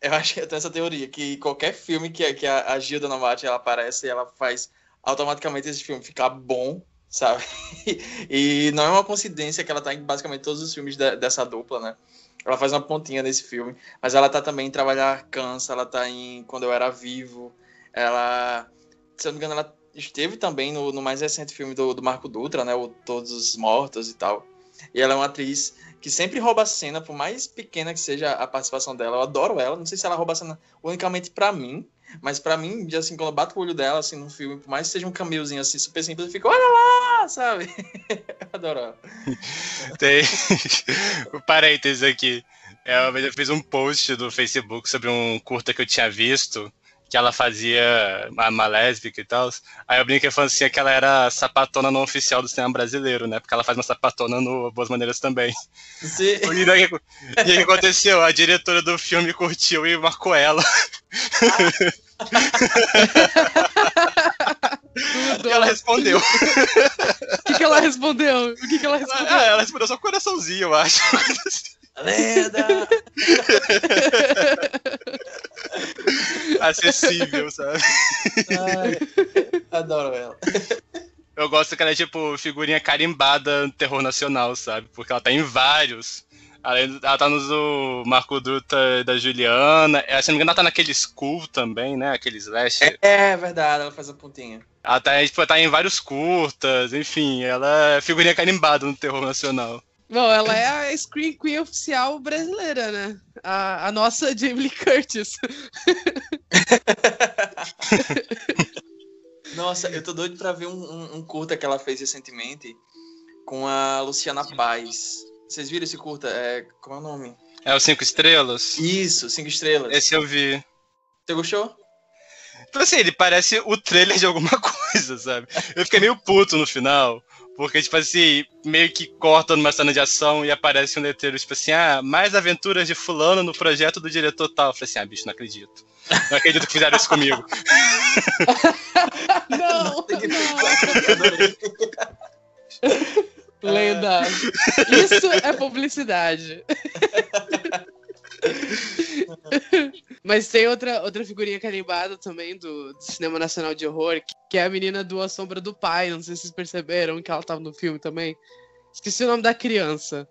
S5: eu acho que eu tenho essa teoria, que qualquer filme que, que a, a Gilda Nomate ela aparece, ela faz automaticamente esse filme ficar bom, sabe? E, não é uma coincidência que ela tá em basicamente todos os filmes de, dessa dupla, né? Ela faz uma pontinha nesse filme, mas ela tá também em Trabalhar Cansa, ela tá em Quando Eu Era Vivo, ela, se eu não me engano, ela esteve também no, no mais recente filme do, do, Marco Dutra, né, o Todos os Mortos e tal. E ela é uma atriz que sempre rouba a cena, por mais pequena que seja a participação dela. Eu adoro ela, não sei se ela rouba a cena unicamente para mim, mas para mim, assim, quando eu bato o olho dela, assim, no filme, por mais que seja um cameozinho, assim, super simples, eu fico, olha lá, sabe? eu adoro.
S4: Tem o parênteses aqui. É, eu fiz um post do Facebook sobre um curta que eu tinha visto, que ela fazia a, uma lésbica e tal. Aí eu brinquei falando assim que ela era sapatona não oficial do cinema brasileiro, né? Porque ela faz uma sapatona no Boas Maneiras também.
S5: Sim.
S4: E daí, o que aconteceu? A diretora do filme curtiu e marcou ela.
S3: Tudo.
S4: E ela respondeu.
S3: O que, que ela respondeu? O que, que ela respondeu?
S4: Ah, ela respondeu só coraçãozinho, eu acho.
S5: Lenda!
S4: Acessível, sabe?
S5: Ai, adoro ela.
S4: Eu gosto que ela é tipo figurinha carimbada no terror nacional, sabe? Porque ela tá em vários. Além, ela tá nos do Marco Dutra da Juliana. Ela, se não me engano, ela tá naquele School também, né? Aquele slash.
S5: É, é verdade, ela faz a pontinha.
S4: Ela tá, tipo, tá em vários curtas, enfim, ela é figurinha carimbada no terror nacional.
S3: Bom, ela é a Screen Queen oficial brasileira, né? A, a nossa Jamie Lee Curtis.
S5: Nossa, eu tô doido pra ver um, um, um curta que ela fez recentemente com a Luciana Paz. Vocês viram esse curta? É, como é o nome?
S4: É o Cinco Estrelas?
S5: Isso, cinco estrelas.
S4: Esse eu vi.
S5: Você gostou?
S4: Então, assim, ele parece o trailer de alguma coisa, sabe? Eu fiquei meio puto no final, porque, tipo assim, meio que corta numa cena de ação e aparece um letreiro, tipo assim, ah, mais aventuras de fulano no projeto do diretor tal. Eu falei assim, ah, bicho, não acredito. Não acredito que fizeram isso comigo.
S3: Não,
S5: Tem que
S3: não. Lenda. Isso é publicidade. Mas tem outra, outra figurinha carimbada também do, do Cinema Nacional de Horror, que é a menina do A Sombra do Pai. Não sei se vocês perceberam que ela tava no filme também. Esqueci o nome da criança.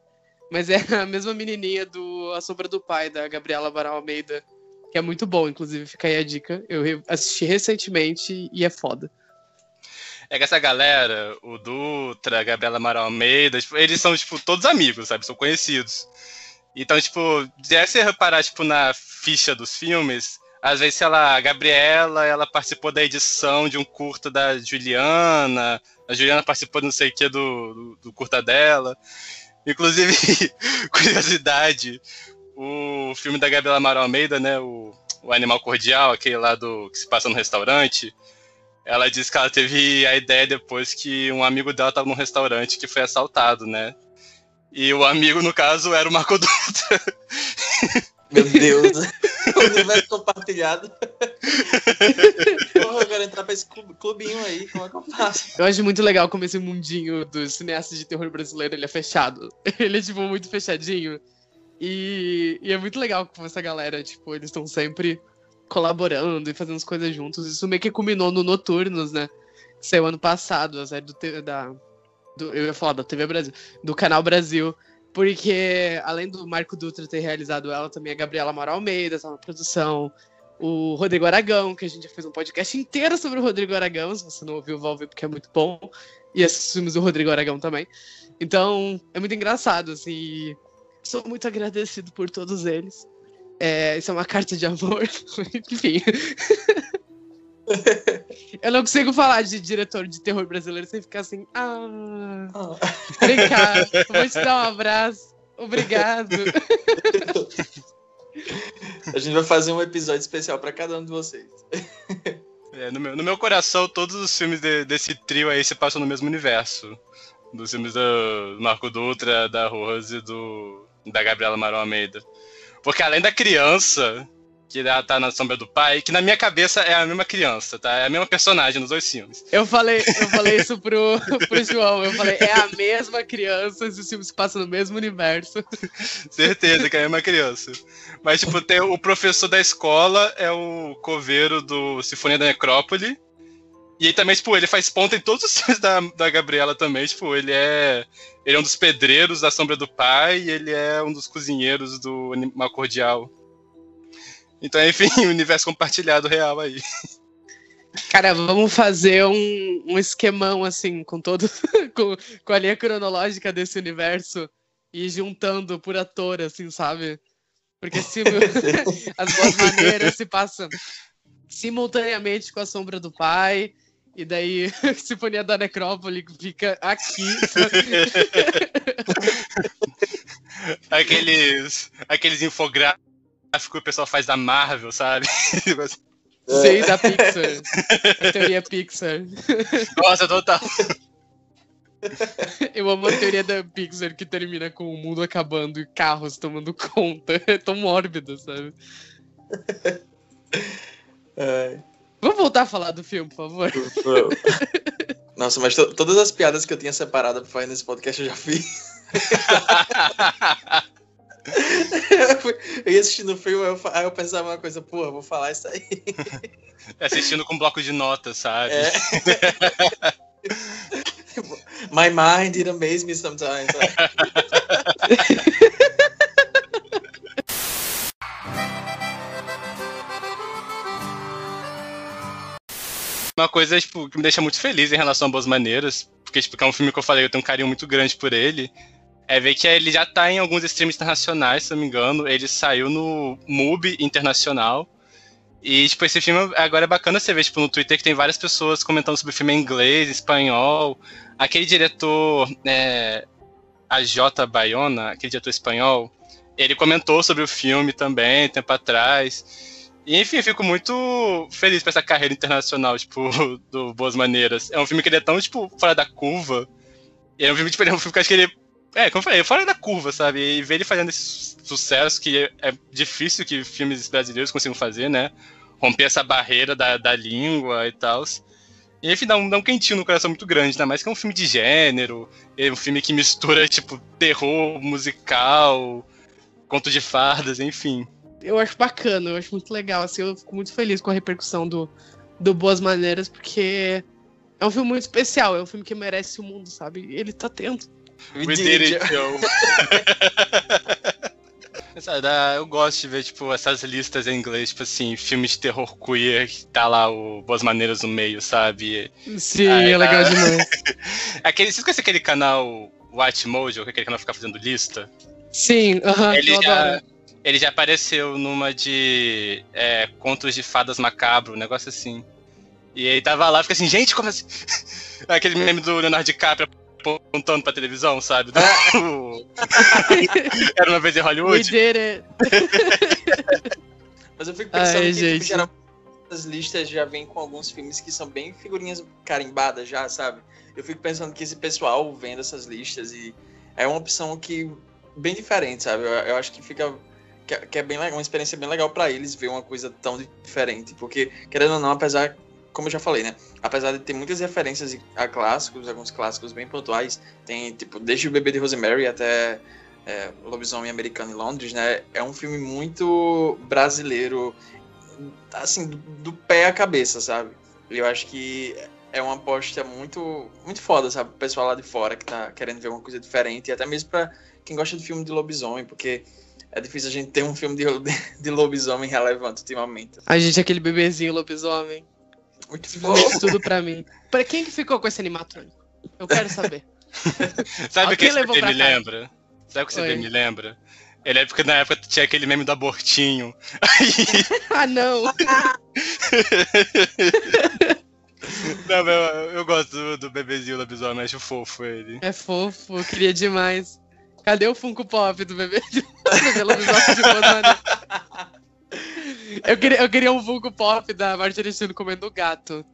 S3: Mas é a mesma menininha do A Sombra do Pai, da Gabriela Baral Almeida. Que é muito bom, inclusive, fica aí a dica. Eu assisti recentemente e é foda.
S4: É que essa galera, o Dutra, a Gabriela Amaral Almeida, tipo, eles são, tipo, todos amigos, sabe? São conhecidos. Então, tipo, se você reparar, tipo, na ficha dos filmes, às vezes, sei lá, a Gabriela, ela participou da edição de um curta da Juliana, a Juliana participou de não sei o que do, do, do curta dela. Inclusive, curiosidade, o filme da Gabriela Amaral Almeida, né, o, o Animal Cordial, aquele lá do que se passa no restaurante, ela disse que ela teve a ideia depois que um amigo dela estava num restaurante que foi assaltado, né? E o amigo, no caso, era o Marco Dutra.
S5: Meu Deus. o universo compartilhado. Porra, eu quero entrar pra esse club- clubinho aí. Como é que eu faço?
S3: Eu acho muito legal como esse mundinho dos cineastas de terror brasileiro ele é fechado. Ele é, tipo, muito fechadinho. E, e é muito legal com essa galera, tipo, eles estão sempre colaborando e fazendo as coisas juntos. Isso meio que culminou no Noturnos, né? Que saiu ano passado, a série do, da, do- Eu ia falar da TV Brasil, do Canal Brasil. Porque, além do Marco Dutra ter realizado ela, também a Gabriela Amaral Almeida tá na produção. O Rodrigo Aragão, que a gente já fez um podcast inteiro sobre o Rodrigo Aragão. Se você não ouviu, vá ouvir porque é muito bom. E assistimos o Rodrigo Aragão também. Então, é muito engraçado, assim. Sou muito agradecido por todos eles. É, isso é uma carta de amor. Enfim. Eu não consigo falar de diretor de terror brasileiro sem ficar assim. Ah, cá, vou te dar um abraço. Obrigado.
S5: A gente vai fazer um episódio especial pra cada um de vocês.
S4: É, no, meu, no meu coração, todos os filmes de- desse trio aí se passam no mesmo universo. Dos filmes do Marco Dutra, da Rose e do, da Gabriela Amaral Almeida. Porque além da criança, que ela tá na sombra do pai, que na minha cabeça é a mesma criança, tá? É a mesma personagem nos dois filmes.
S3: Eu falei, eu falei isso pro, pro João. Eu falei, é a mesma criança, esses filmes se passam no mesmo universo.
S4: Certeza que é a mesma criança. Mas, tipo, tem o professor da escola é o coveiro do Sinfonia da Necrópole. E aí também, tipo, ele faz ponta em todos os filmes da, da Gabriela também. Tipo, ele é. Ele é um dos pedreiros da Sombra do Pai e ele é um dos cozinheiros do Animal Cordial. Então, enfim, o universo compartilhado real aí.
S3: Cara, vamos fazer um, um esquemão, assim, com todo. com, com a linha cronológica desse universo e juntando por ator, assim, sabe? Porque se, as boas maneiras se passam simultaneamente com a sombra do pai. E daí, Sinfonia da Necrópole fica aqui.
S4: Aqueles. Aqueles infográficos que o pessoal faz da Marvel, sabe?
S3: Sei da Pixar. A teoria Pixar.
S4: Nossa, total.
S3: Eu amo a teoria da Pixar que termina com o mundo acabando e carros tomando conta. É tão mórbido, sabe?
S5: Ai.
S3: Vamos voltar a falar do filme, por favor?
S5: Nossa, mas to- todas as piadas que eu tinha separado pra fazer nesse podcast eu já fiz. eu ia assistindo o filme, aí eu, aí eu pensava uma coisa, porra, vou falar isso aí.
S4: Assistindo com um bloco de notas, sabe?
S5: É. My mind it amazes me sometimes.
S4: Uma coisa tipo, que me deixa muito feliz em relação a Boas Maneiras, porque tipo, é um filme que eu falei, eu tenho um carinho muito grande por ele, é ver que ele já tá em alguns streams internacionais, se não me engano. Ele saiu no MUBI Internacional. E, tipo, esse filme agora é bacana você ver, tipo, no Twitter que tem várias pessoas comentando sobre o filme em inglês, espanhol. Aquele diretor, é, a J. Bayona, aquele diretor espanhol, ele comentou sobre o filme também, tempo atrás. E, enfim, eu fico muito feliz por essa carreira internacional, tipo, do Boas Maneiras. É um filme que ele é tão, tipo, fora da curva. E é um filme, tipo, é um filme que eu acho que ele. É, como eu falei, fora da curva, sabe? E ver ele fazendo esse sucesso que é, difícil que filmes brasileiros consigam fazer, né? Romper essa barreira da, da língua e tal. E enfim, dá um, dá um quentinho no coração muito grande, ainda mais que é um filme de gênero, é um filme que mistura, tipo, terror musical, conto de fardas, enfim.
S3: Eu acho bacana, eu acho muito legal, assim, eu fico muito feliz com a repercussão do, do Boas Maneiras, porque é um filme muito especial, é um filme que merece o mundo, sabe? Ele tá tendo.
S4: We did it, Joe. Dá- Eu gosto de ver, tipo, essas listas em inglês, tipo assim, filmes de terror queer, que tá lá o Boas Maneiras no meio, sabe?
S3: Sim,
S4: Ai,
S3: é legal demais.
S4: Aquele, vocês conhecem aquele canal Watch Mojo, que é aquele canal que fica fazendo lista?
S3: Sim, aham,
S4: ele,
S3: eu
S4: já,
S3: adoro.
S4: Ele já apareceu numa de é, contos de fadas macabro, um negócio assim. E ele tava lá, fica assim, gente, como assim? Aquele meme do Leonardo DiCaprio apontando pra televisão, sabe? Do- Era uma vez em
S3: We
S4: Hollywood.
S3: did it.
S5: Mas eu fico pensando
S3: Ai,
S5: que tipo,
S3: gente.
S5: geralmente as listas já vêm com alguns filmes que são bem figurinhas carimbadas já, sabe? Eu fico pensando que esse pessoal vendo essas listas e é uma opção que bem diferente, sabe? Eu, eu acho que fica que, que é bem legal, uma experiência bem legal pra eles ver uma coisa tão diferente, porque querendo ou não, apesar como eu já falei, né? Apesar de ter muitas referências a clássicos, alguns clássicos bem pontuais, tem tipo desde o Bebê de Rosemary até é, Lobisomem Americano em Londres, né? É um filme muito brasileiro, assim, do, do pé à cabeça, sabe? Eu acho que é uma aposta muito, muito foda, sabe? O pessoal lá de fora que tá querendo ver uma coisa diferente, e até mesmo pra quem gosta de filme de lobisomem, porque é difícil a gente ter um filme de, de lobisomem relevante ultimamente.
S3: A gente, aquele bebezinho lobisomem.
S5: Muito fofo.
S3: tudo pra mim. Pra quem que ficou com esse animatrônico? Eu quero saber.
S4: Sabe o que esse
S3: pra
S4: me lembra? Sabe o que bebê me lembra? Ele é porque na época tinha aquele meme do abortinho.
S3: ah, não!
S4: Não, eu, eu gosto do, do bebezinho lobisomem, acho fofo ele.
S3: É fofo, eu queria demais. Cadê o Funko Pop do bebê, do bebê lobisomem de boa maneira? Eu queria, eu queria um Funko Pop da Marjorie comendo gato.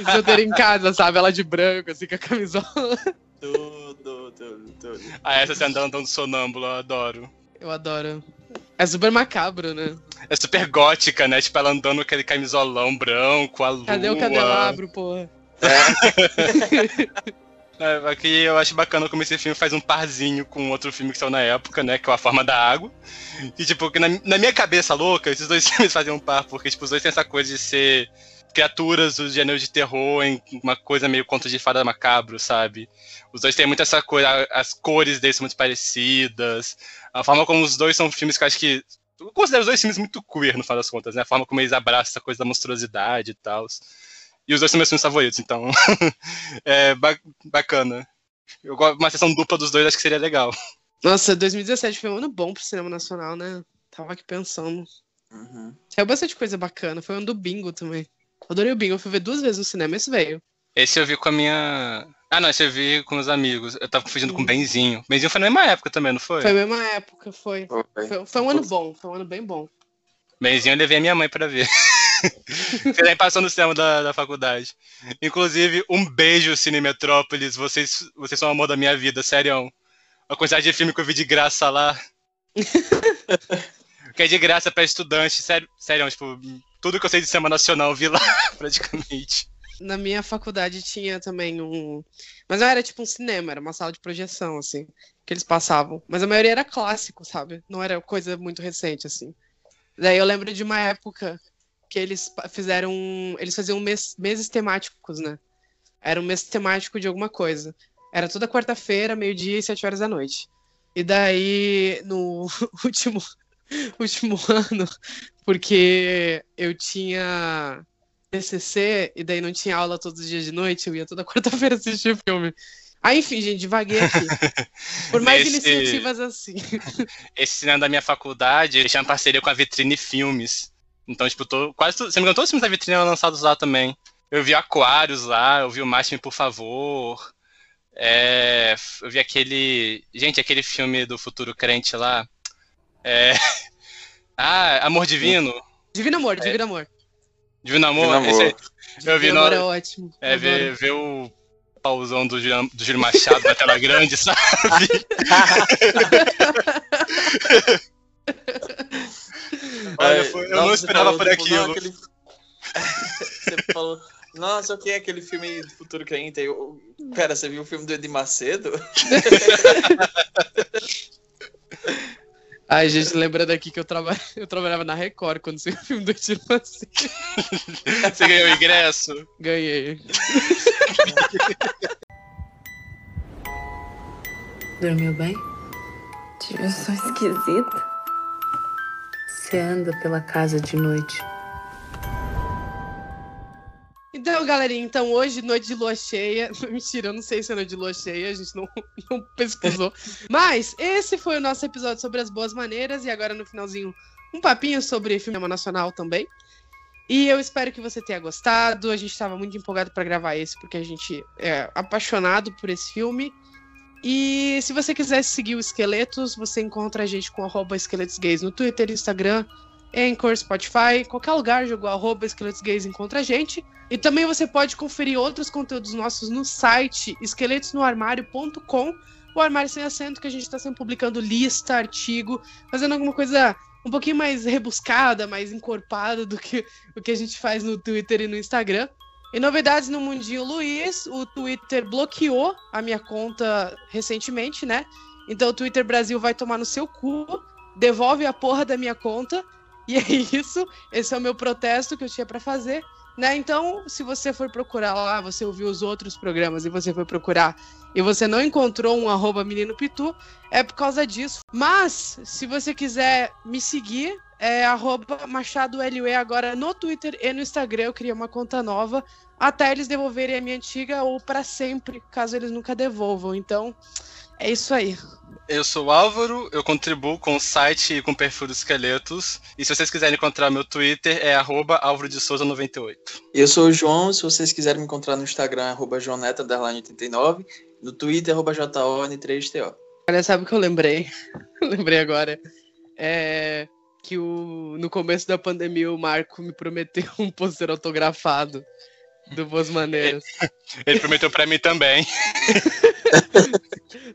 S3: Isso eu ter em casa, sabe? Ela de branco, assim, com a camisola.
S5: Tudo, tudo, tudo.
S4: Ah, essa cena dela andando sonâmbula, eu adoro.
S3: Eu adoro. É super macabro, né?
S4: É super gótica, né? Tipo, ela andando com aquele camisolão branco, a lua.
S3: Cadê o candelabro, porra?
S4: É, aqui eu acho bacana como esse filme faz um parzinho com outro filme que saiu na época, né? Que é A Forma da Água. E, tipo, na, na minha cabeça louca, esses dois filmes fazem um par, porque, tipo, os dois têm essa coisa de ser criaturas do gênero de terror em uma coisa meio conto de fada macabro, sabe? Os dois têm muito essa coisa, as cores deles são muito parecidas, a forma como os dois são filmes que eu acho que. Eu considero os dois filmes muito queer, no final das contas, né? A forma como eles abraçam essa coisa da monstruosidade e tal. E os dois são meus filmes favoritos, então. é ba- bacana. Eu gosto uma sessão dupla dos dois, acho que seria legal.
S3: Nossa, 2017 foi um ano bom pro cinema nacional, né? Tava aqui pensando.
S5: Uhum.
S3: Saiu bastante coisa bacana. Foi um ano do bingo também. Adorei o bingo, eu fui ver duas vezes no cinema, esse veio.
S4: Esse eu vi com a minha. Ah, não, esse eu vi com os amigos. Eu tava confundindo com
S3: Hum.
S4: o Benzinho. Benzinho foi na mesma época também, não foi?
S3: Foi a mesma época, foi.
S5: Foi.
S3: Foi, foi um ano bom, foi um ano bem bom.
S4: Benzinho eu levei a minha mãe pra ver. Você nem passou no cinema da, da faculdade. Inclusive, um beijo, Cine Metrópolis. Vocês, vocês são o amor da minha vida, sério. A quantidade de filme que eu vi de graça lá. que é de graça pra estudante, sério, sério, tipo, tudo que eu sei de cinema nacional eu vi lá, praticamente.
S3: Na minha faculdade tinha também um. Mas não era tipo um cinema, era uma sala de projeção, assim, que eles passavam. Mas a maioria era clássico, sabe? Não era coisa muito recente, assim. Daí eu lembro de uma época que eles fizeram. Eles faziam mês, meses temáticos, né? Era um mês temático de alguma coisa. Era toda quarta-feira, meio-dia e sete horas da noite. E daí, no último, último ano, porque eu tinha TCC e daí não tinha aula todos os dias de noite, eu ia toda quarta-feira assistir o filme. Ah, enfim, gente, devaguei aqui. Por mais
S4: Nesse-
S3: iniciativas assim.
S4: Esse cinema da minha faculdade, ele tinha uma parceria com a Vitrine Filmes. Então, tipo, tô, quase se não me engano, todos os filmes da Vitrine eram lançados lá também. Eu vi Aquários lá, eu vi o Máximo, por favor. É, eu vi aquele. Gente, aquele filme do futuro crente lá. É, ah, Amor Divino.
S3: Divino Amor, Divino Amor.
S4: Divino Amor.
S5: Divino Amor.
S4: Esse eu vi
S3: Divino Amor é ótimo.
S4: É,
S3: Eu
S4: ver, ver o pauzão do, Jean- do Júlio Machado na tela grande, sabe? Olha,
S5: Ai,
S4: foi- eu
S5: nossa,
S4: não
S5: você
S4: esperava
S5: falou,
S4: por
S5: tipo,
S4: aquilo.
S5: não, aquele- você falou, nossa, o que é aquele filme do futuro crente? Aí Eu... Pera, você viu o filme do Edir Macedo?
S3: Ai, gente, lembrando aqui que eu, traba... eu trabalhava na Record quando saiu o filme do Tiro assim.
S4: Você ganhou o ingresso?
S3: Ganhei.
S1: Dormiu bem?
S2: Tive um som esquisito.
S1: Você anda pela casa de noite.
S3: Então, galerinha, então hoje, noite de lua cheia. Mentira, eu não sei se é noite de lua cheia, a gente não, não pesquisou. Mas esse foi o nosso episódio sobre as boas maneiras. E agora, no finalzinho, um papinho sobre filme nacional também. E eu espero que você tenha gostado. A gente estava muito empolgado para gravar esse, porque a gente é apaixonado por esse filme. E se você quiser seguir o Esqueletos, você encontra a gente com arroba Esqueletos Gays no Twitter, Instagram, Anchor, Spotify, qualquer lugar, jogou arroba Esqueletos Gays, encontra a gente. E também você pode conferir outros conteúdos nossos no site esqueletosnoarmário.com, o armário sem acento, que a gente está sempre publicando lista, artigo, fazendo alguma coisa um pouquinho mais rebuscada, mais encorpada do que o que a gente faz no Twitter e no Instagram. E novidades no Mundinho Luiz, o Twitter bloqueou a minha conta recentemente, né? Então o Twitter Brasil vai tomar no seu cu, devolve a porra da minha conta. E é isso, esse é o meu protesto que eu tinha pra fazer. Né? Então, se você for procurar lá, você ouviu os outros programas e você foi procurar e você não encontrou um arroba menino pitu, é por causa disso. Mas, se você quiser me seguir, é arroba Machado agora no Twitter e no Instagram. Eu criei uma conta nova até eles devolverem a minha antiga ou para sempre, caso eles nunca devolvam. Então, é isso aí.
S4: Eu sou o Álvaro, eu contribuo com o site e com o perfil do Esqueletos. E se vocês quiserem encontrar meu Twitter, é arroba Álvaro de Souza 98.
S5: Eu sou o João, se vocês quiserem me encontrar no Instagram, arroba joaneta89, no Twitter, arroba JON3TO.
S3: Olha, sabe o que eu lembrei? lembrei agora. É que o, no começo da pandemia o Marco me prometeu um pôster autografado do Boas Maneiras.
S4: Ele prometeu pra mim também.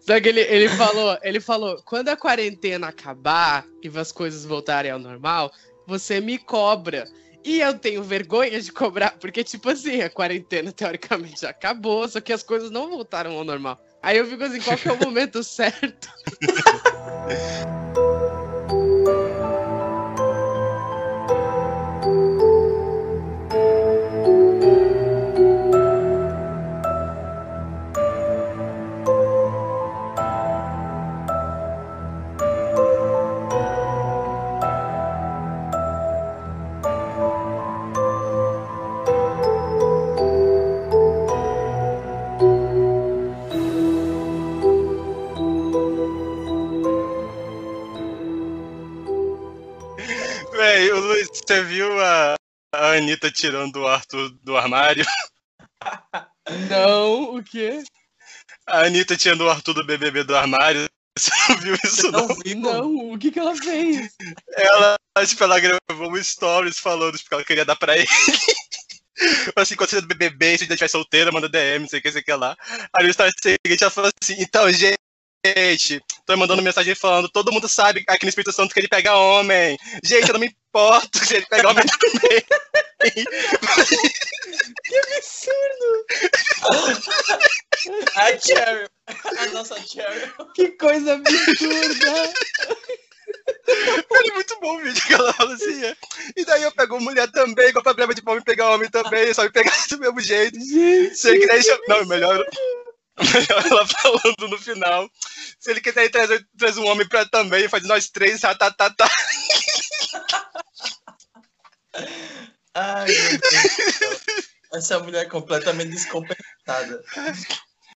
S3: Só que ele, ele falou, ele falou, quando a quarentena acabar e as coisas voltarem ao normal, você me cobra. E eu tenho vergonha de cobrar, porque, tipo assim, a quarentena teoricamente já acabou, só que as coisas não voltaram ao normal. Aí eu fico assim, qual que é o momento certo?
S4: Anitta tirando o Arthur do armário?
S3: Não, o quê?
S4: A Anitta tirando o Arthur do BBB do armário. Você não viu isso, não?
S5: Não vi,
S3: Não, o que que ela fez?
S4: Ela, tipo, ela gravou um stories falando tipo, que ela queria dar pra ele. assim, quando você é do BBB, se ainda estiver solteira, manda DM, não sei o que, sei o que lá. Aí no story seguinte ela falou assim, então, gente, tô mandando mensagem falando, todo mundo sabe aqui no Espírito Santo que ele pega homem. Gente, eu não me importo se ele pega homem também.
S5: A Cheryl. A nossa Cheryl.
S3: Que coisa absurda!
S4: Foi muito bom o vídeo que ela fala assim. é. E daí eu pego mulher também, com problema de homem pegar homem também, só me pegar do mesmo jeito.
S3: Gente,
S4: quiser chamar. Não, melhor. Ela falando no final. Se ele quiser ir trazer, trazer um homem pra também, faz nós três, tá, tá, tá, tá.
S5: Ai, meu Deus. Essa mulher é completamente descompensada.